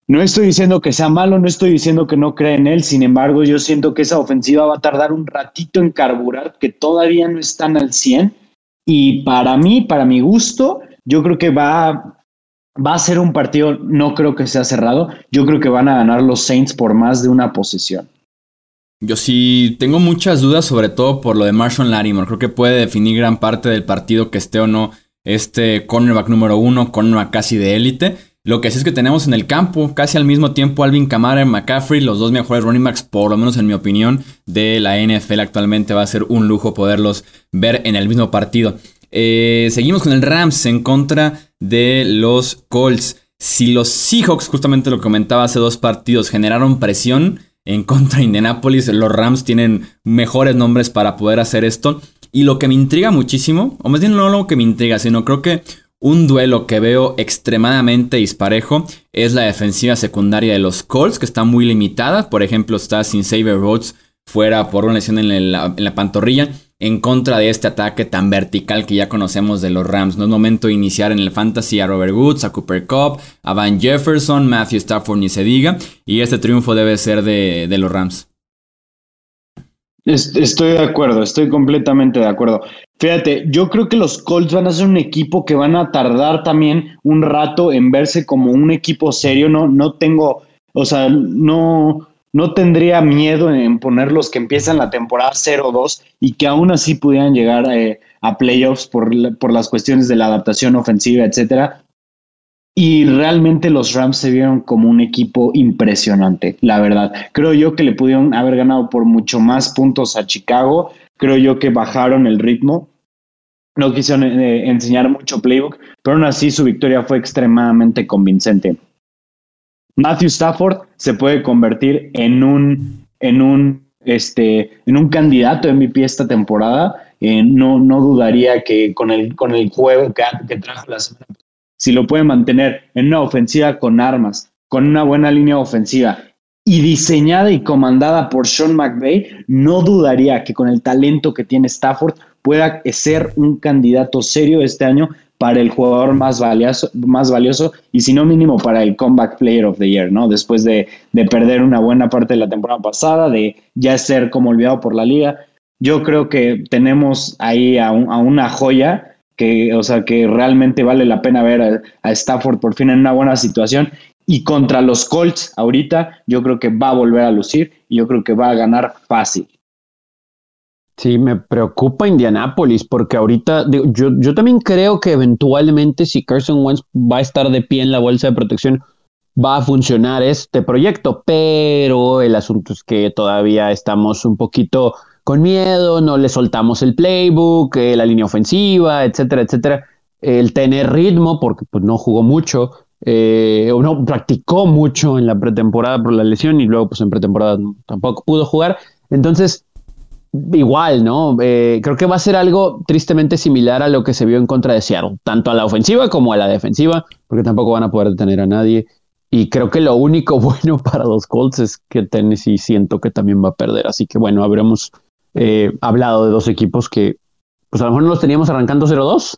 No estoy diciendo que sea malo, no estoy diciendo que no cree en él, sin embargo, yo siento que esa ofensiva va a tardar un ratito en carburar, que todavía no están al 100. Y para mí, para mi gusto, yo creo que va, va a ser un partido, no creo que sea cerrado, yo creo que van a ganar los Saints por más de una posesión. Yo sí tengo muchas dudas, sobre todo por lo de Marshall Larimore. Creo que puede definir gran parte del partido que esté o no este cornerback número uno, cornerback casi de élite. Lo que sí es que tenemos en el campo, casi al mismo tiempo, Alvin Kamara y McCaffrey, los dos mejores running backs, por lo menos en mi opinión, de la NFL actualmente. Va a ser un lujo poderlos ver en el mismo partido. Eh, seguimos con el Rams en contra de los Colts. Si los Seahawks, justamente lo comentaba hace dos partidos, generaron presión en contra de Indianapolis, los Rams tienen mejores nombres para poder hacer esto. Y lo que me intriga muchísimo, o más bien no lo que me intriga, sino creo que un duelo que veo extremadamente disparejo es la defensiva secundaria de los Colts, que está muy limitada. Por ejemplo, está sin Saber Rhodes fuera por una lesión en la, pantorrilla. En contra de este ataque tan vertical que ya conocemos de los Rams. No es momento de iniciar en el fantasy a Robert Woods, a Cooper Cup, a Van Jefferson, Matthew Stafford ni se diga. Y este triunfo debe ser de, de los Rams. Estoy de acuerdo, estoy completamente de acuerdo. Fíjate, yo creo que los Colts van a ser un equipo que van a tardar también un rato en verse como un equipo serio. No, no tengo, o sea, no, no tendría miedo en ponerlos que empiezan la temporada 0-2 y que aún así pudieran llegar eh, a playoffs por, por las cuestiones de la adaptación ofensiva, etcétera. Y realmente los Rams se vieron como un equipo impresionante, la verdad. Creo yo que le pudieron haber ganado por mucho más puntos a Chicago. Creo yo que bajaron el ritmo. No quisieron eh, enseñar mucho playbook, pero aún así su victoria fue extremadamente convincente. Matthew Stafford se puede convertir en un, en un, este, en un candidato MVP esta temporada. Eh, no, no dudaría que con el, con el juego que, que trajo la semana si lo puede mantener en una ofensiva con armas, con una buena línea ofensiva y diseñada y comandada por Sean McVay, no dudaría que con el talento que tiene Stafford pueda ser un candidato serio este año para el jugador más valioso, más valioso y si no mínimo para el Comeback Player of the Year, ¿no? Después de, de perder una buena parte de la temporada pasada, de ya ser como olvidado por la liga, yo creo que tenemos ahí a, una joya que, o sea, que realmente vale la pena ver a, Stafford por fin en una buena situación. Y contra los Colts, ahorita, yo creo que va a volver a lucir y yo creo que va a ganar fácil. Sí, me preocupa Indianapolis porque ahorita yo, yo también creo que eventualmente si Carson Wentz va a estar de pie en la bolsa de protección, va a funcionar este proyecto, pero el asunto es que todavía estamos un poquito con miedo, no le soltamos el playbook, eh, la línea ofensiva, etcétera, etcétera. El tener ritmo, porque pues, no jugó mucho, eh, no practicó mucho en la pretemporada por la lesión y luego pues en pretemporada tampoco pudo jugar. Entonces, igual, ¿no? Eh, creo que va a ser algo tristemente similar a lo que se vio en contra de Seattle, tanto a la ofensiva como a la defensiva, porque tampoco van a poder detener a nadie. Y creo que lo único bueno para los Colts es que Tennessee siento que también va a perder. Así que bueno, habremos eh, hablado de dos equipos que, pues a lo mejor no los teníamos arrancando 0-2,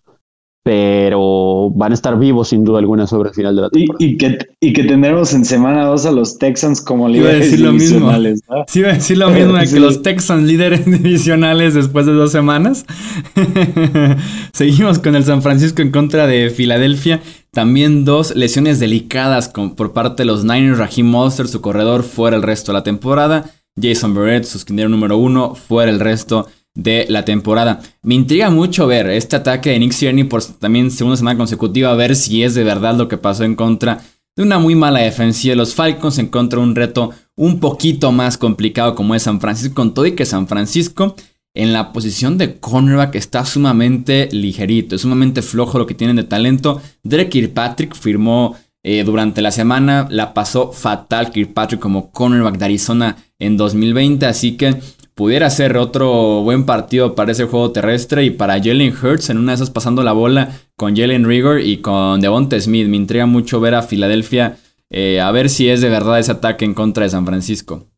pero van a estar vivos sin duda alguna sobre el final de la temporada. Y, que, y que tendremos en semana 2 a los Texans como líderes divisionales. Sí, iba a decir lo mismo, que los Texans líderes divisionales después de dos semanas. Seguimos con el San Francisco en contra de Filadelfia. También dos lesiones delicadas por parte de los Niners. Raheem Monster, su corredor, fuera el resto de la temporada. Jason Barrett, su número uno, fuera el resto de la temporada. Me intriga mucho ver este ataque de Nick Sirianni por también segunda semana consecutiva, a ver si es de verdad lo que pasó en contra de una muy mala defensiva de los Falcons en contra de un reto un poquito más complicado como es San Francisco, con todo y que San Francisco en la posición de cornerback está sumamente ligerito, es sumamente flojo lo que tienen de talento. Derek Kirkpatrick firmó eh, durante la semana, la pasó fatal Kirkpatrick como cornerback de Arizona en 2020, así que pudiera ser otro buen partido para ese juego terrestre y para Jalen Hurts en una de esas pasando la bola con Jalen Rigor y con Devonta Smith. Me intriga mucho ver a Filadelfia eh, a ver si es de verdad ese ataque en contra de San Francisco.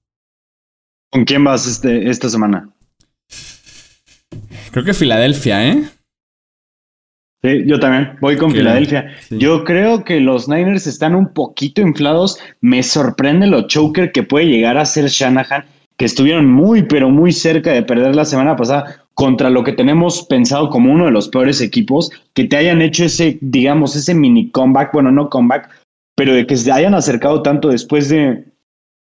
¿Con quién vas este, esta semana? Creo que Filadelfia, ¿eh? Sí, yo también voy con Filadelfia. Yo creo que los Niners están un poquito inflados. Me sorprende lo choker que puede llegar a ser Shanahan, que estuvieron muy, pero muy cerca de perder la semana pasada contra lo que tenemos pensado como uno de los peores equipos, que te hayan hecho ese, digamos, ese mini comeback, bueno, no comeback, pero de que se hayan acercado tanto después de,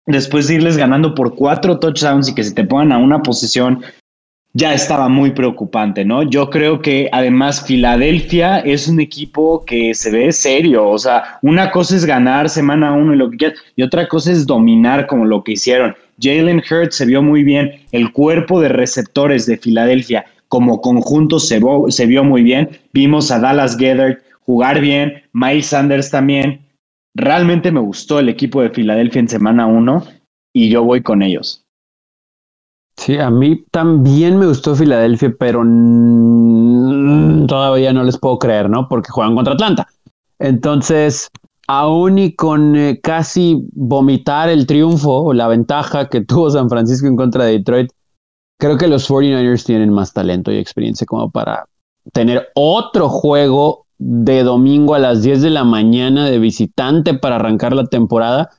después de irles ganando por cuatro touchdowns y que se te pongan a una posición ya estaba muy preocupante, ¿no? Yo creo que además Filadelfia es un equipo que se ve serio, o sea, una cosa es ganar semana uno y lo que quieras, y otra cosa es dominar como lo que hicieron. Jalen Hurts se vio muy bien, el cuerpo de receptores de Filadelfia como conjunto se, vio muy bien, vimos a Dallas Gethert jugar bien, Miles Sanders también. Realmente me gustó el equipo de Filadelfia en semana uno y yo voy con ellos. Sí, a mí también me gustó Filadelfia, pero todavía no les puedo creer, ¿no? Porque juegan contra Atlanta. Entonces, aún y con eh, casi vomitar el triunfo o la ventaja que tuvo San Francisco en contra de Detroit, creo que los 49ers tienen más talento y experiencia como para tener otro juego de domingo a las 10 de la mañana de visitante para arrancar la temporada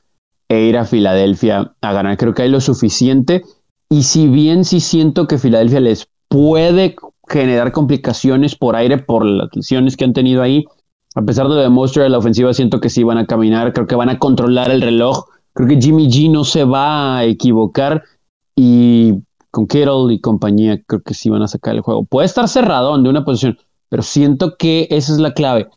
e ir a Filadelfia a ganar. Creo que hay lo suficiente. Y si bien sí siento que Filadelfia les puede generar complicaciones por aire por las lesiones que han tenido ahí, a pesar de lo de Monster de la ofensiva, siento que sí van a caminar, creo que van a controlar el reloj. Creo que Jimmy G no se va a equivocar y con Kittle y compañía creo que sí van a sacar el juego. Puede estar cerrado de una posición, pero siento que esa es la clave.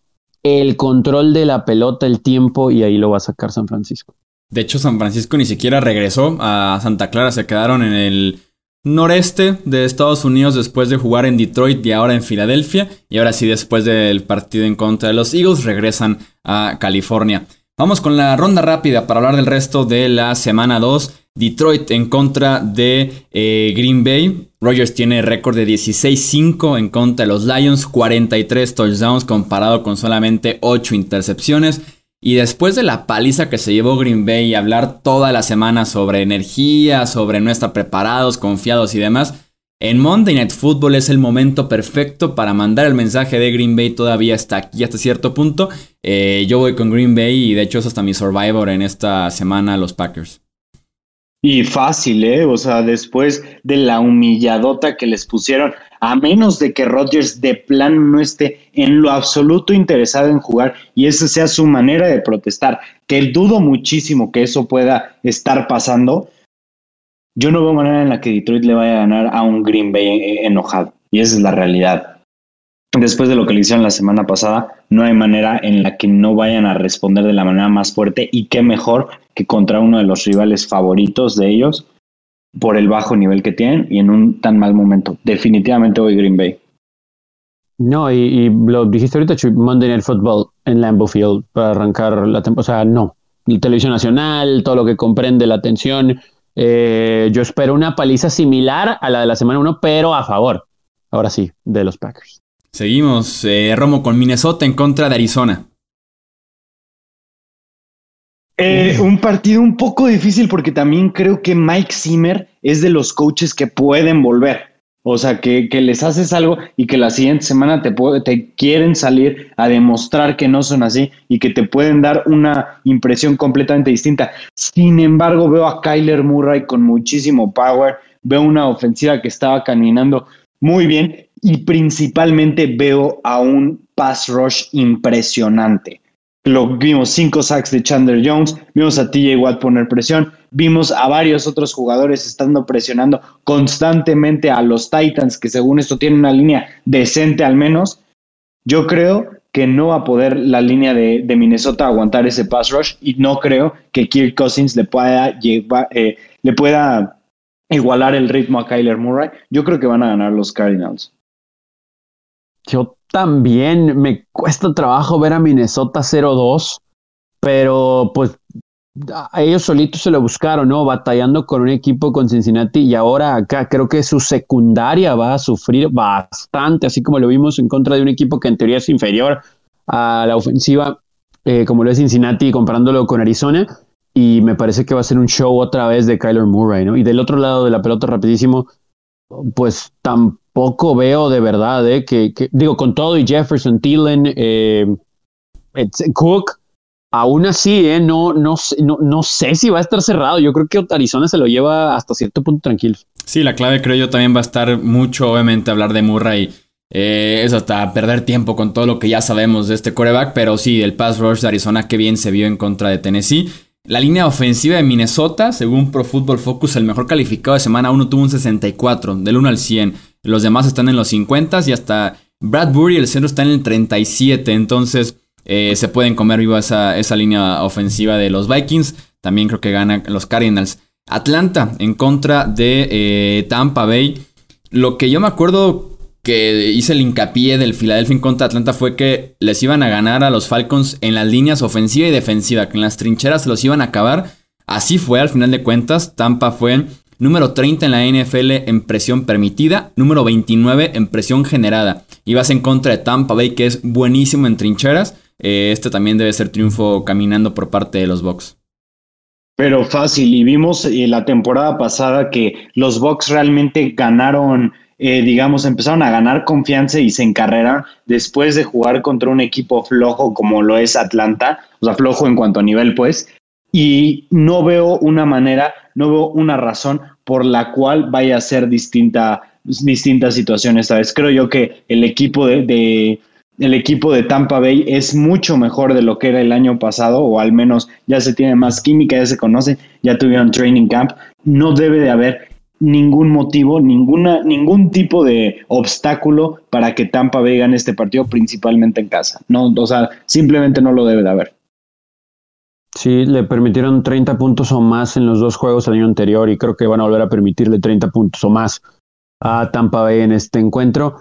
El control de la pelota, el tiempo, y ahí lo va a sacar San Francisco. De hecho, San Francisco ni siquiera regresó a Santa Clara, se quedaron en el noreste de Estados Unidos después de jugar en Detroit y ahora en Filadelfia. Y ahora sí, después del partido en contra de los Eagles, regresan a California. Vamos con la ronda rápida para hablar del resto de la semana 2. Detroit en contra de eh, Green Bay. Rogers tiene récord de 16-5 en contra de los Lions, 43 touchdowns comparado con solamente 8 intercepciones. Y después de la paliza que se llevó Green Bay y hablar toda la semana sobre energía, sobre no estar preparados, confiados y demás, en Monday Night Football es el momento perfecto para mandar el mensaje de Green Bay todavía está aquí hasta cierto punto. Eh, yo voy con Green Bay y de hecho es hasta mi Survivor en esta semana los Packers. Y fácil, ¿eh? O sea, después de la humilladota que les pusieron, a menos de que Rodgers de plan no esté en lo absoluto interesado en jugar y esa sea su manera de protestar, que dudo muchísimo que eso pueda estar pasando, yo no veo manera en la que Detroit le vaya a ganar a un Green Bay enojado. Y esa es la realidad. Después de lo que le hicieron la semana pasada, no hay manera en la que no vayan a responder de la manera más fuerte y qué mejor que contra uno de los rivales favoritos de ellos por el bajo nivel que tienen y en un tan mal momento. Definitivamente voy Green Bay. No, y, lo dijiste ahorita, Monday Night Football en Lambeau Field para arrancar la temporada. O sea, no. televisión nacional, todo lo que comprende la atención. Eh, yo espero una paliza similar a la de la semana 1, pero a favor. Ahora sí, de los Packers. Seguimos, eh, Romo, con Minnesota en contra de Arizona. Eh, un partido un poco difícil porque también creo que Mike Zimmer es de los coaches que pueden volver. O sea, que, les haces algo y que la siguiente semana te, te quieren salir a demostrar que no son así y que te pueden dar una impresión completamente distinta. Sin embargo, veo a Kyler Murray con muchísimo power, veo una ofensiva que estaba caminando muy bien y principalmente veo a un pass rush impresionante. Lo vimos cinco sacks de Chandler Jones, vimos a TJ Watt poner presión, vimos a varios otros jugadores estando presionando constantemente a los Titans, que según esto tienen una línea decente al menos. Yo creo que no va a poder la línea de, Minnesota aguantar ese pass rush y no creo que Kirk Cousins le pueda, eh, le pueda igualar el ritmo a Kyler Murray. Yo creo que van a ganar los Cardinals. Yo también me cuesta trabajo ver a Minnesota 0-2, pero pues a ellos solitos se lo buscaron, ¿no? Batallando con un equipo con Cincinnati y ahora acá creo que su secundaria va a sufrir bastante, así como lo vimos en contra de un equipo que en teoría es inferior a la ofensiva, eh, como lo es Cincinnati, comparándolo con Arizona. Y me parece que va a ser un show otra vez de Kyler Murray, ¿no? Y del otro lado de la pelota, rapidísimo, pues tampoco veo de verdad, ¿eh? Que, digo, con todo y Jefferson, Thielen, eh, Cook, aún así, ¿eh? No, no, no, no sé si va a estar cerrado. Yo creo que Arizona se lo lleva hasta cierto punto tranquilo. Sí, la clave creo yo también va a estar mucho, obviamente, hablar de Murray. Eh, es hasta perder tiempo con todo lo que ya sabemos de este coreback, pero sí, el pass rush de Arizona, qué bien se vio en contra de Tennessee. La línea ofensiva de Minnesota, según Pro Football Focus, el mejor calificado de semana 1 tuvo un 64, del 1 al 100. Los demás están en los 50 y hasta Bradbury, el centro, está en el 37. Entonces eh, se pueden comer vivo esa, esa línea ofensiva de los Vikings. También creo que ganan los Cardinals. Atlanta en contra de eh, Tampa Bay. Lo que yo me acuerdo que hice el hincapié del Philadelphia contra Atlanta fue que les iban a ganar a los Falcons en las líneas ofensiva y defensiva, que en las trincheras se los iban a acabar. Así fue al final de cuentas. Tampa fue número 30 en la NFL en presión permitida, número 29 en presión generada. Y vas en contra de Tampa Bay, que es buenísimo en trincheras. Eh, este también debe ser triunfo caminando por parte de los Bucks. pero fácil. Y vimos eh, la temporada pasada que los Bucks realmente ganaron, eh, digamos, empezaron a ganar confianza y se encarreran después de jugar contra un equipo flojo como lo es Atlanta, o sea, flojo en cuanto a nivel, pues. Y no veo una manera, no veo una razón por la cual vaya a ser distinta, distinta situación esta vez. Creo yo que el equipo de el equipo de Tampa Bay es mucho mejor de lo que era el año pasado, o al menos ya se tiene más química, ya se conoce, ya tuvieron training camp. No debe de haber ningún motivo, ninguna, ningún tipo de obstáculo para que Tampa Bay gane este partido, principalmente en casa. No, o sea, simplemente no lo debe de haber. Sí, le permitieron 30 puntos o más en los dos juegos el año anterior y creo que van a volver a permitirle 30 puntos o más a Tampa Bay en este encuentro.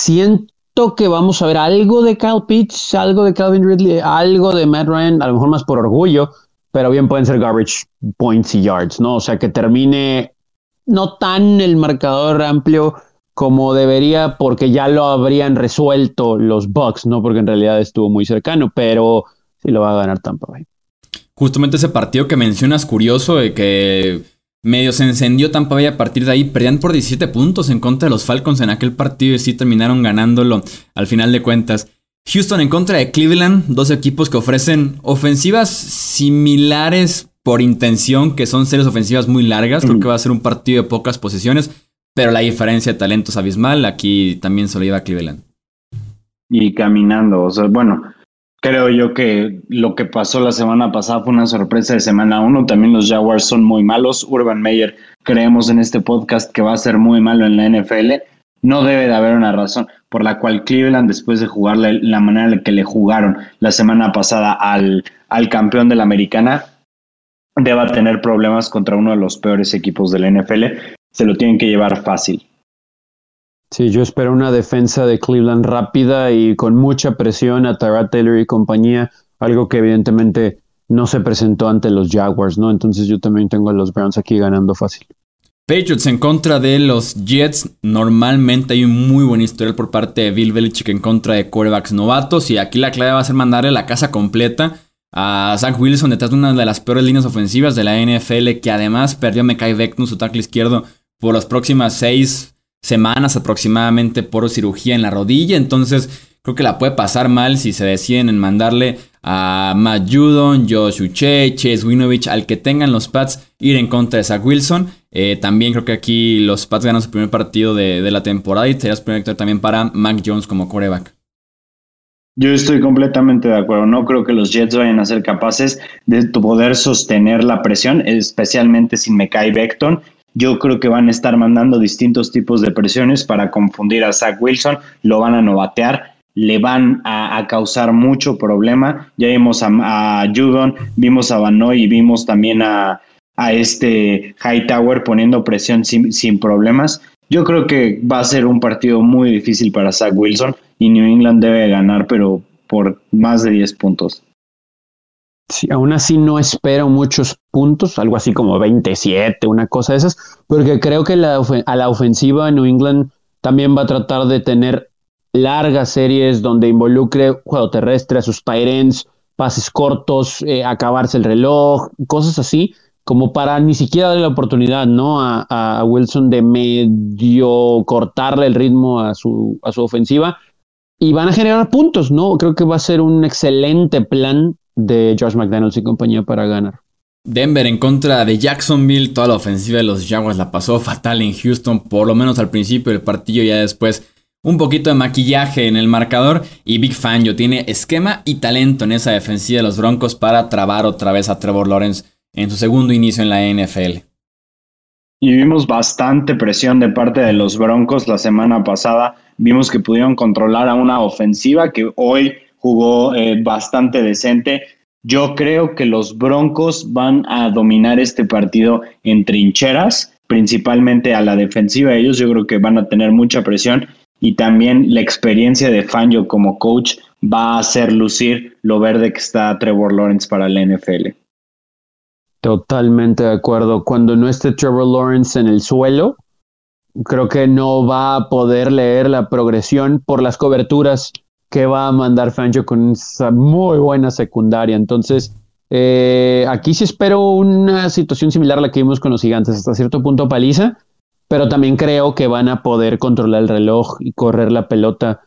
Siento que vamos a ver algo de Kyle Pitts, algo de Calvin Ridley, algo de Matt Ryan, a lo mejor más por orgullo, pero bien pueden ser garbage points y yards, ¿no? O sea, que termine no tan el marcador amplio como debería, porque ya lo habrían resuelto los Bucks, ¿no? Porque en realidad estuvo muy cercano, pero sí lo va a ganar Tampa Bay. Justamente ese partido que mencionas, curioso, de que medio se encendió Tampa Bay a partir de ahí. Perdían por 17 puntos en contra de los Falcons en aquel partido y sí terminaron ganándolo al final de cuentas. Houston en contra de Cleveland, dos equipos que ofrecen ofensivas similares por intención, que son series ofensivas muy largas. Creo que va a ser un partido de pocas posiciones, pero la diferencia de talento es abismal. Aquí también se lo lleva Cleveland. Y caminando, o sea, bueno, Creo yo que lo que pasó la semana pasada fue una sorpresa de semana uno. También los Jaguars son muy malos. Urban Meyer, creemos en este podcast que va a ser muy malo en la NFL. No debe de haber una razón por la cual Cleveland, después de jugar la, manera en la que le jugaron la semana pasada al, al campeón de la americana, deba tener problemas contra uno de los peores equipos de la NFL. Se lo tienen que llevar fácil. Sí, yo espero una defensa de Cleveland rápida y con mucha presión a Tara Taylor y compañía, algo que evidentemente no se presentó ante los Jaguars, ¿no? Entonces yo también tengo a los Browns aquí ganando fácil. Patriots en contra de los Jets. Normalmente hay un muy buen historial por parte de Bill Belichick en contra de quarterbacks novatos. Y aquí la clave va a ser mandarle la casa completa a Zach Wilson detrás de una de las peores líneas ofensivas de la NFL. Que además perdió a Mekai Beckton, su tackle izquierdo, por las próximas seis semanas aproximadamente por cirugía en la rodilla. Entonces creo que la puede pasar mal si se deciden en mandarle a Matt Judon, Josh Uche, Chase Winovich, al que tengan los Pats ir en contra de Zach Wilson. Eh, también creo que aquí los Pats ganan su primer partido de, la temporada y sería su primer también para Mac Jones como coreback. Yo estoy completamente de acuerdo. No creo que los Jets vayan a ser capaces de poder sostener la presión, especialmente sin Mekai Beckton yo creo que van a estar mandando distintos tipos de presiones para confundir a Zach Wilson, lo van a novatear, le van a, causar mucho problema. Ya vimos a, Judon, vimos a Banoy y vimos también a, a este Hightower poniendo presión sin, sin problemas. Yo creo que va a ser un partido muy difícil para Zach Wilson y New England debe ganar, pero por más de 10 puntos. Sí, aún así no espero muchos puntos, algo así como 27, una cosa de esas, porque creo que a la ofensiva New England también va a tratar de tener largas series donde involucre juego terrestre, a sus tight pases cortos, eh, acabarse el reloj, cosas así, como para ni siquiera darle la oportunidad ¿no? A, a, Wilson de medio cortarle el ritmo a su, a su ofensiva y van a generar puntos, ¿no? Creo que va a ser un excelente plan de Josh McDaniels y compañía para ganar. Denver en contra de Jacksonville, toda la ofensiva de los Jaguars la pasó fatal en Houston, por lo menos al principio del partido, ya después un poquito de maquillaje en el marcador y Big Fangio tiene esquema y talento en esa defensiva de los Broncos para trabar otra vez a Trevor Lawrence en su segundo inicio en la NFL. Y vimos bastante presión de parte de los Broncos la semana pasada. Vimos que pudieron controlar a una ofensiva que hoy jugó eh, bastante decente. Yo creo que los Broncos van a dominar este partido en trincheras, principalmente a la defensiva. Ellos yo creo que van a tener mucha presión y también la experiencia de Fangio como coach va a hacer lucir lo verde que está Trevor Lawrence para la NFL. Totalmente de acuerdo. Cuando no esté Trevor Lawrence en el suelo, creo que no va a poder leer la progresión por las coberturas que va a mandar Fangio con esa muy buena secundaria. Entonces, Eh, aquí sí espero una situación similar a la que vimos con los gigantes, hasta cierto punto paliza, pero también creo que van a poder controlar el reloj y correr la pelota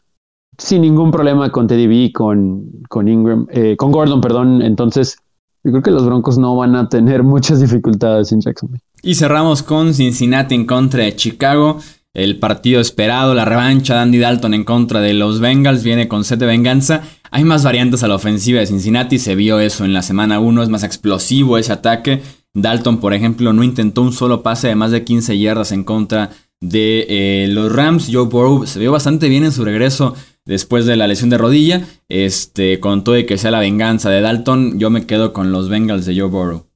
sin ningún problema con Teddy B, con, con Ingram, eh, con Gordon, perdón. Entonces, yo creo que los Broncos no van a tener muchas dificultades en Jacksonville. Y cerramos con Cincinnati en contra de Chicago. El partido esperado, la revancha de Andy Dalton en contra de los Bengals viene con set de venganza. Hay más variantes a la ofensiva de Cincinnati, se vio eso en la semana 1, es más explosivo ese ataque. Dalton, por ejemplo, no intentó un solo pase de más de 15 yardas en contra de eh, los Rams. Joe Burrow se vio bastante bien en su regreso después de la lesión de rodilla. Este, con todo que sea la venganza de Dalton, yo me quedo con los Bengals de Joe Burrow.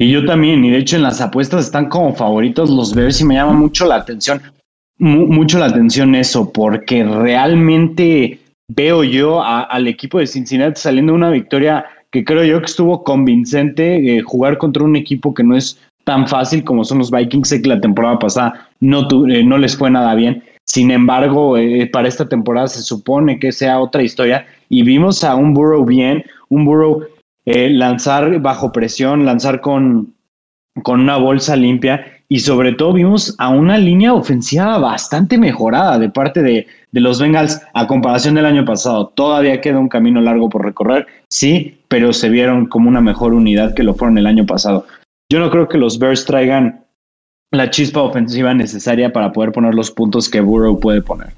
Y yo también, y de hecho en las apuestas están como favoritos los Bears y me llama mucho la atención, mucho la atención eso, porque realmente veo yo al equipo de Cincinnati saliendo una victoria que creo yo que estuvo convincente, jugar contra un equipo que no es tan fácil como son los Vikings, sé que la temporada pasada no, eh, no les fue nada bien, sin embargo, eh, para esta temporada se supone que sea otra historia y vimos a un Burrow bien, un Burrow lanzar bajo presión, lanzar con, con una bolsa limpia y sobre todo vimos a una línea ofensiva bastante mejorada de parte de, de, los Bengals a comparación del año pasado. Todavía queda un camino largo por recorrer, sí, pero se vieron como una mejor unidad que lo fueron el año pasado. Yo no creo que los Bears traigan la chispa ofensiva necesaria para poder poner los puntos que Burrow puede poner.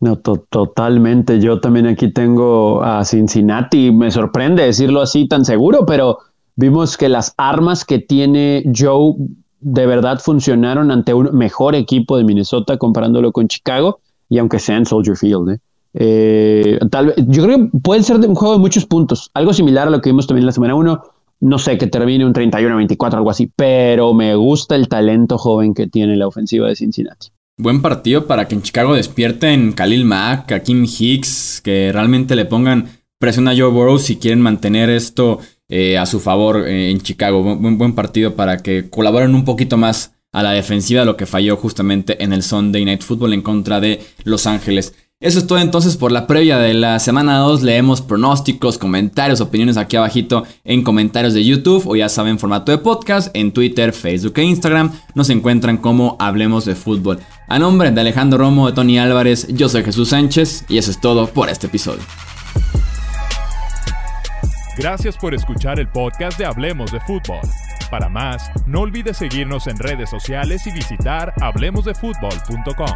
No, totalmente. Yo también aquí tengo a Cincinnati. Me sorprende decirlo así tan seguro, pero vimos que las armas que tiene Joe de verdad funcionaron ante un mejor equipo de Minnesota comparándolo con Chicago y aunque sea en Soldier Field. ¿eh? Eh, tal yo creo que puede ser un juego de muchos puntos, algo similar a lo que vimos también la semana 1. No sé, que termine un 31-24, algo así, pero me gusta el talento joven que tiene la ofensiva de Cincinnati. Buen partido para que en Chicago despierten Khalil Mack, a Kim Hicks, que realmente le pongan presión a Joe Burrow si quieren mantener esto eh, a su favor eh, en Chicago. Buen, buen partido para que colaboren un poquito más a la defensiva, lo que falló justamente en el Sunday Night Football en contra de Los Ángeles. Eso es todo entonces por la previa de la semana 2. Leemos pronósticos, comentarios, opiniones aquí abajito en comentarios de YouTube o ya saben formato de podcast en Twitter, Facebook e Instagram. Nos encuentran como Hablemos de Fútbol. A nombre de Alejandro Romo, de Tony Álvarez, yo soy Jesús Sánchez y eso es todo por este episodio. Gracias por escuchar el podcast de Hablemos de Fútbol. Para más, no olvides seguirnos en redes sociales y visitar hablemosdefutbol.com.